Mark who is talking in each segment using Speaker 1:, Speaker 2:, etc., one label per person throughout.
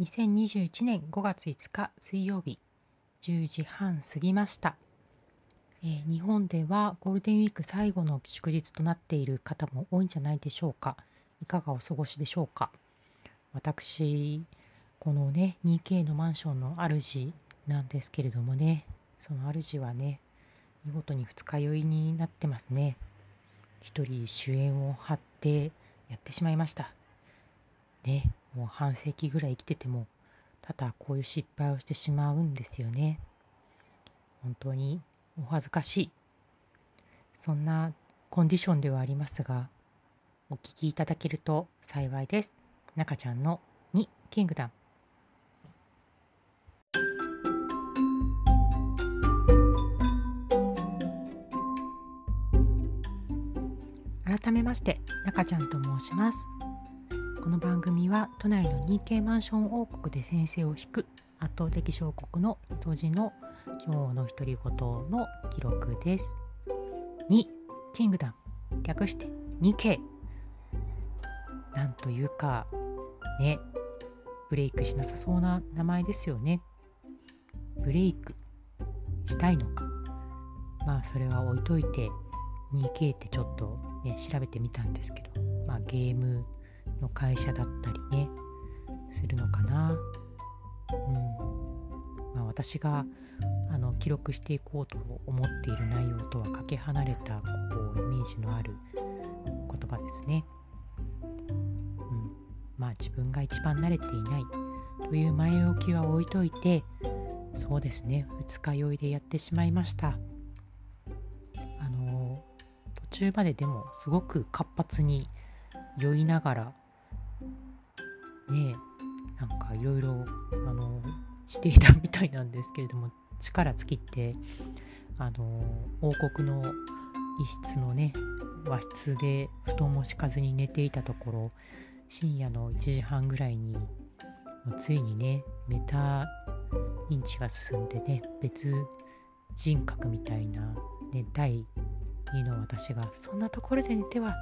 Speaker 1: 2021年5月5日水曜日10時半過ぎました、えー、日本ではゴールデンウィーク最後の祝日となっている方も多いんじゃないでしょうか。いかがお過ごしでしょうか。私このね 2K のマンションの主なんですけれどもねその主はね見事に二日酔いになってますね。一人主演を張ってやってしまいました。ねもう半世紀ぐらい生きてても多々こういう失敗をしてしまうんですよね。本当にお恥ずかしい。そんなコンディションではありますがお聞きいただけると幸いです。中ちゃんの2キングダム改めまして中ちゃんと申します。この番組は都内の 2K マンション王国で先生を引く圧倒的小国の糸地の女王の独り言の記録です。2キングダム略して 2K なんというかねブレイクしなさそうな名前ですよね。ブレイクしたいのかまあそれは置いといて 2K ってちょっとね調べてみたんですけどまあゲームの会社だったりねするのかな。うんまあ、私があの記録していこうと思っている内容とはかけ離れたこうイメージのある言葉ですね。うん、まあ自分が一番慣れていないという前置きは置いといてそうですね二日酔いでやってしまいました。あの途中まででもすごく活発に酔いながらねなんかいろいろあのしていたみたいなんですけれども力尽きてあの王国の一室のね和室で布団も敷かずに寝ていたところ深夜の1時半ぐらいにもうついにねメタ認知が進んでね別人格みたいな、ね、第2の私が「そんなところで寝ては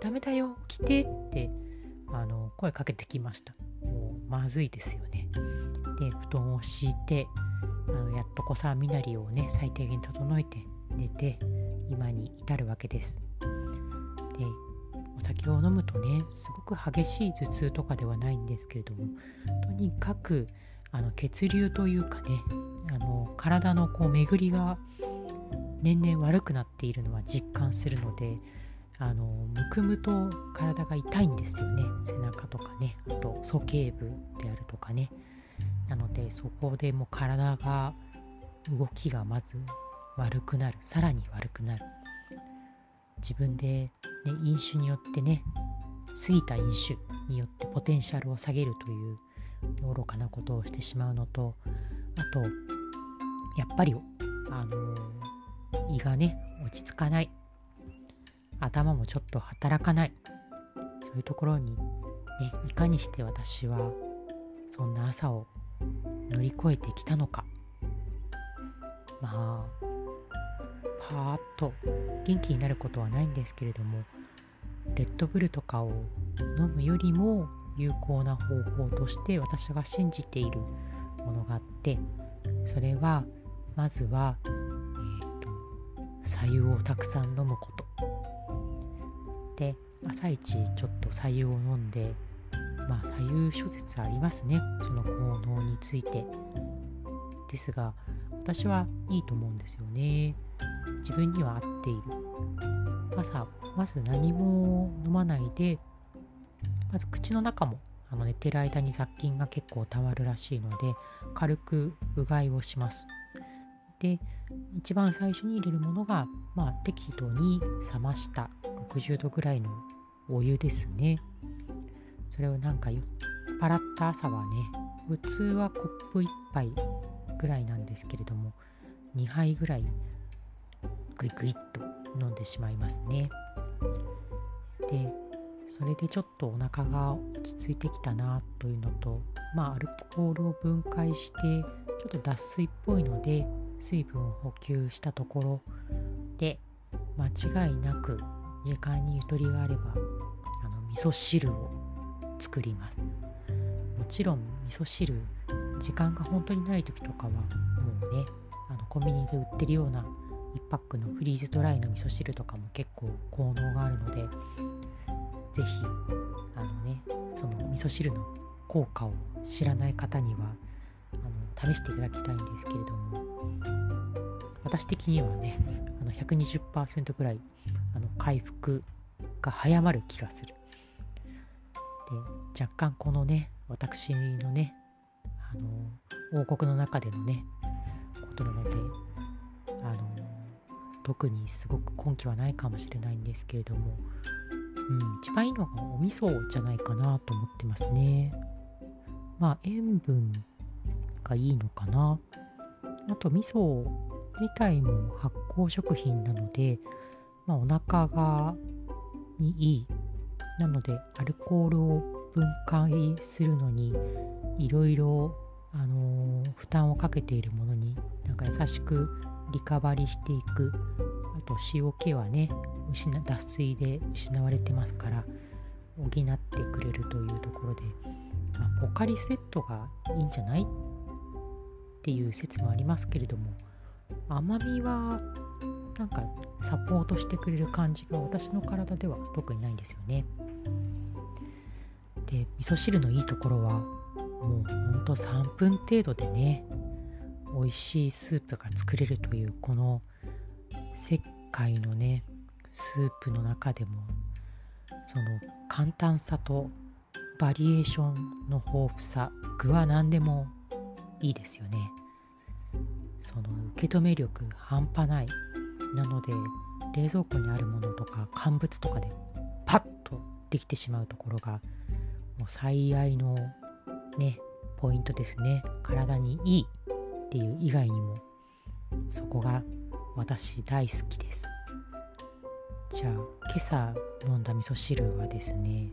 Speaker 1: ダメだよ来て」ってあの声かけてきました。もうまずいですよね。で布団を敷いてあのやっとこさ身なりをね最低限整えて寝て今に至るわけです。でお酒を飲むとねすごく激しい頭痛とかではないんですけれどもとにかくあの血流というかねあの体のこう巡りが年々悪くなっているのは実感するのであのむくむと体が痛いんですよね。背中とかね。あと鼠径部であるとかね。なのでそこでもう体が動きがまず悪くなる。さらに悪くなる。自分で、ね、飲酒によってね過ぎた飲酒によってポテンシャルを下げるという愚かなことをしてしまうのとあとやっぱりあの胃がね落ち着かない。頭もちょっと働かない。そういうところにねいかにして私はそんな朝を乗り越えてきたのか。まあパーッと元気になることはないんですけれどもレッドブルとかを飲むよりも有効な方法として私が信じているものがあってそれはまずは、えーと、白湯をたくさん飲むこと。で朝一ちょっと白湯を飲んでまあ左右諸説ありますね。その効能について。ですが私はいいと思うんですよね。自分には合っている。朝まず何も飲まないでまず口の中もあの寝てる間に雑菌が結構たまるらしいので軽くうがいをします。で一番最初に入れるものが、まあ、適度に冷ました。60度ぐらいのお湯ですね。それをなんか酔っ払った朝はね普通はコップ1杯ぐらいなんですけれども2杯ぐらいグイグイっと飲んでしまいますね。でそれでちょっとお腹が落ち着いてきたなというのとまあアルコールを分解してちょっと脱水っぽいので水分を補給したところで間違いなく時間にゆとりがあればあの味噌汁を作ります。もちろん味噌汁時間が本当にない時とかはもうねあのコンビニで売ってるような1パックのフリーズドライの味噌汁とかも結構効能があるので是非あのねその味噌汁の効果を知らない方にはあの試していただきたいんですけれども私的にはねあの120%ぐらいあの回復が早まる気がする。で若干このね私のねあの王国の中でのねことなのであの特にすごく根拠はないかもしれないんですけれども、うん、一番いいのがお味噌じゃないかなと思ってますね。まあ塩分がいいのかな。あと味噌自体も発酵食品なので、まあ、お腹がにいいなのでアルコールを分解するのにいろいろあの、負担をかけているものになんか優しくリカバリしていく。あと塩気はね失脱水で失われてますから補ってくれるというところで、まあ、ポカリセットがいいんじゃないっていう説もありますけれども甘みはなんかサポートしてくれる感じが私の体では特にないんですよね。で味噌汁のいいところはもうほんと3分程度でね美味しいスープが作れるというこの石灰のねスープの中でもその簡単さとバリエーションの豊富さ具は何でもいいですよねその受け止め力半端ないなので冷蔵庫にあるものとか乾物とかでパッとできてしまうところがもう最愛のねポイントですね。体にいいっていう以外にもそこが私大好きです。じゃあ今朝飲んだ味噌汁はですね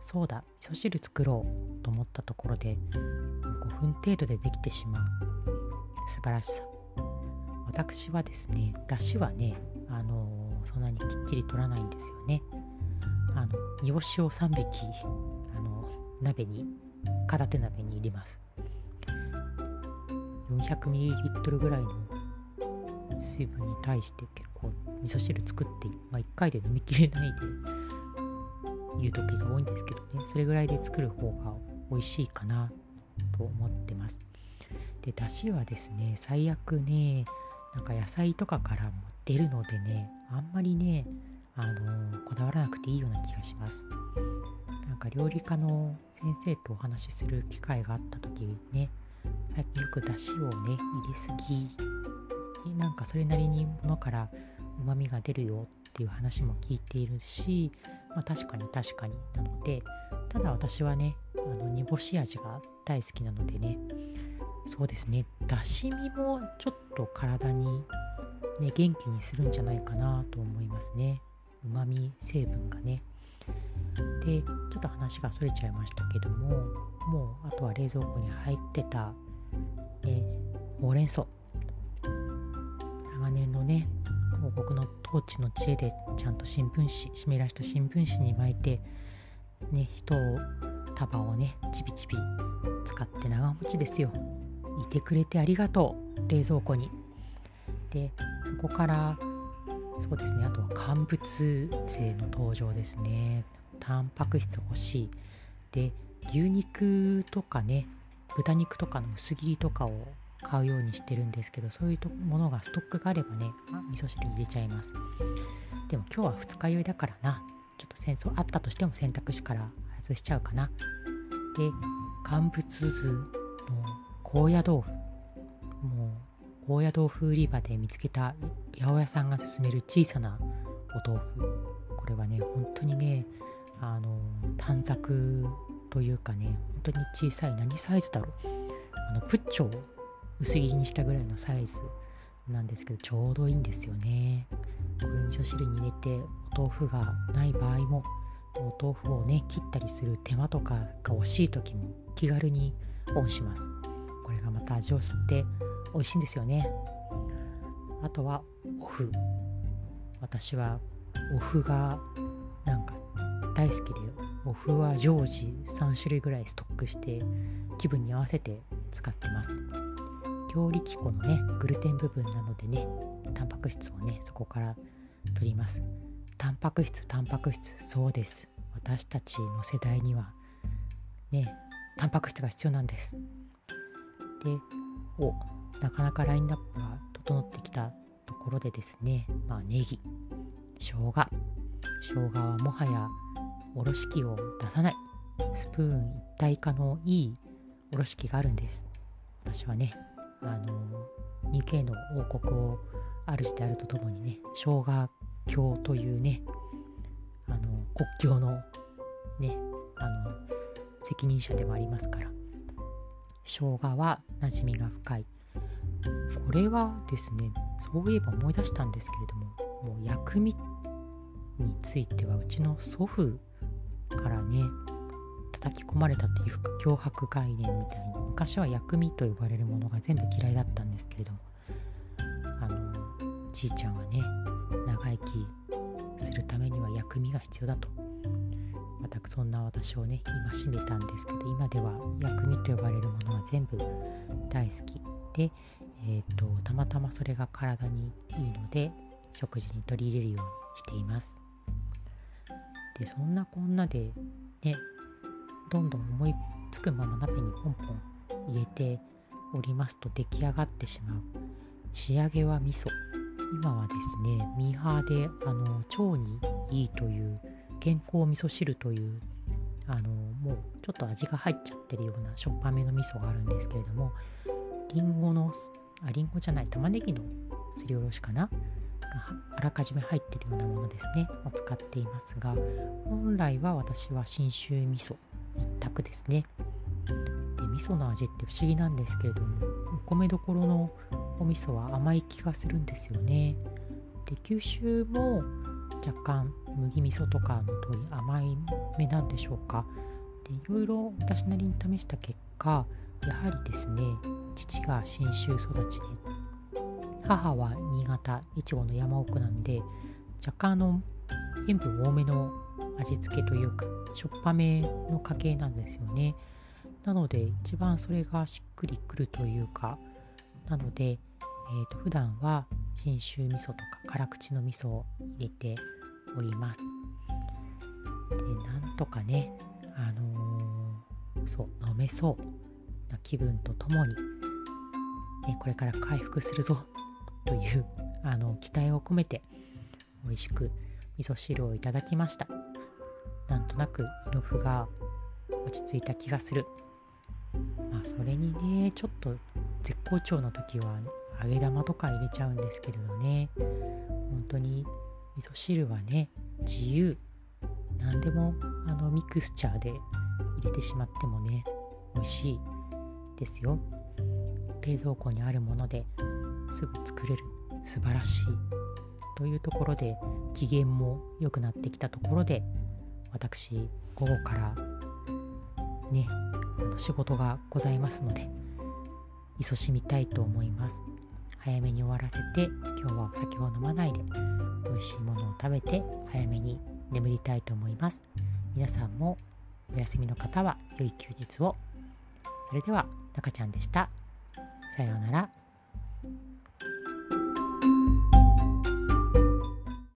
Speaker 1: そうだ味噌汁作ろうと思ったところで5分程度でできてしまう。素晴らしさ。私はですねだしはねあの、そんなにきっちり取らないんですよね。あの煮干しを3匹あの鍋に片手鍋に入れます。400ml ぐらいの水分に対して結構味噌汁作って、まあ、1回で飲みきれないでいう時が多いんですけどね。それぐらいで作る方が美味しいかなと思ってます。でだしはですね最悪ねなんか野菜とかからも出るのでねあんまりねあのこだわらなくていいような気がします。なんか料理家の先生とお話しする機会があった時ね最近よくだしをね入れすぎ。なんかそれなりにものからうまみが出るよっていう話も聞いているし、まあ、確かに確かになのでただ私はねあの煮干し味が大好きなのでねそうですね。だし味もちょっと体にね元気にするんじゃないかなと思いますね。うまみ成分がね。でちょっと話がそれちゃいましたけどももうあとは冷蔵庫に入ってた、ね、ほうれん草。長年のね僕の統治の知恵でちゃんと新聞紙湿らした新聞紙に巻いてね人を束をねちびちび使って長持ちですよ。いてくれてありがとう。冷蔵庫に。でそこからそうですね。あとは乾物性の登場ですね。タンパク質欲しい。で牛肉とかね豚肉とかの薄切りとかを買うようにしてるんですけどそういうものがストックがあればね味噌汁入れちゃいます。でも今日は二日酔いだからな。ちょっと戦争あったとしても選択肢から外しちゃうかな。で乾物図の高野豆腐。もう高野豆腐売り場で見つけた八百屋さんが勧める小さなお豆腐。これはね本当にねあの短冊というかね本当に小さい何サイズだろう。あのプッチョを薄切りにしたぐらいのサイズなんですけどちょうどいいんですよね。これ味噌汁に入れてお豆腐がない場合もお豆腐をね切ったりする手間とかが惜しい時も気軽にオンします。これがまた味を吸って美味しいんですよね。あとはお麩。私はお麩がなんか大好きでお麩は常時3種類ぐらいストックして気分に合わせて使ってます。強力粉のねグルテン部分なのでねタンパク質をねそこから取ります。タンパク質タンパク質そうです。私たちの世代にはねタンパク質が必要なんです。でおなかなかラインナップが整ってきたところでですねまあネギ生姜。生姜はもはやおろし器を出さない。スプーン一体化のいいおろし器があるんです。私はねあの 2K の王国を主であるとともにね生姜教というねあの国境のねあの責任者でもありますから。生姜は馴染みが深い。これはですねそういえば思い出したんですけれどももう薬味についてはうちの祖父からね叩き込まれたというか脅迫概念みたいに昔は薬味と呼ばれるものが全部嫌いだったんですけれどもあのじいちゃんはね長生きするためには薬味が必要だと。そんな私をね戒めたんですけど今では薬味と呼ばれるものは全部大好きで、えーと、たまたまそれが体にいいので食事に取り入れるようにしています。でそんなこんなでねどんどん思いつくまま鍋にポンポン入れておりますと出来上がってしまう。仕上げは味噌。今はですねミーハーであの腸にいいという健康味噌汁というあのもうちょっと味が入っちゃってるようなしょっぱめの味噌があるんですけれどもりんごのありんごじゃない玉ねぎのすりおろしかな？あらかじめ入ってるようなものですね。を使っていますが本来は私は信州味噌一択ですね。で味噌の味って不思議なんですけれどもお米どころのお味噌は甘い気がするんですよね。で九州も若干麦味噌とかの通り甘いめなんでしょうか？でいろいろ私なりに試した結果やはりですね父が信州育ちで母は新潟越後の山奥なんで若干の塩分多めの味付けというかしょっぱめの家系なんですよね。なので一番それがしっくりくるというかなので、えー、と普段は信州味噌とか辛口の味噌を入れております。でなんとかねあのー、そう飲めそうな気分とともに、ね、これから回復するぞというあの期待を込めて美味しく味噌汁をいただきました。なんとなく色符が落ち着いた気がする。まあそれにねちょっと絶好調の時は揚げ玉とか入れちゃうんですけれどね。本当に味噌汁はね自由。何でもあのミクスチャーで入れてしまってもね美味しい。ですよ。冷蔵庫にあるものですぐ作れる。素晴らしい。というところで機嫌も良くなってきたところで私午後からねあの仕事がございますので勤しみたいと思います。早めに終わらせて今日はお酒を飲まないで美味しいものを食べて早めに眠りたいと思います。皆さんもお休みの方は良い休日を。それでは中ちゃんでした。さようなら。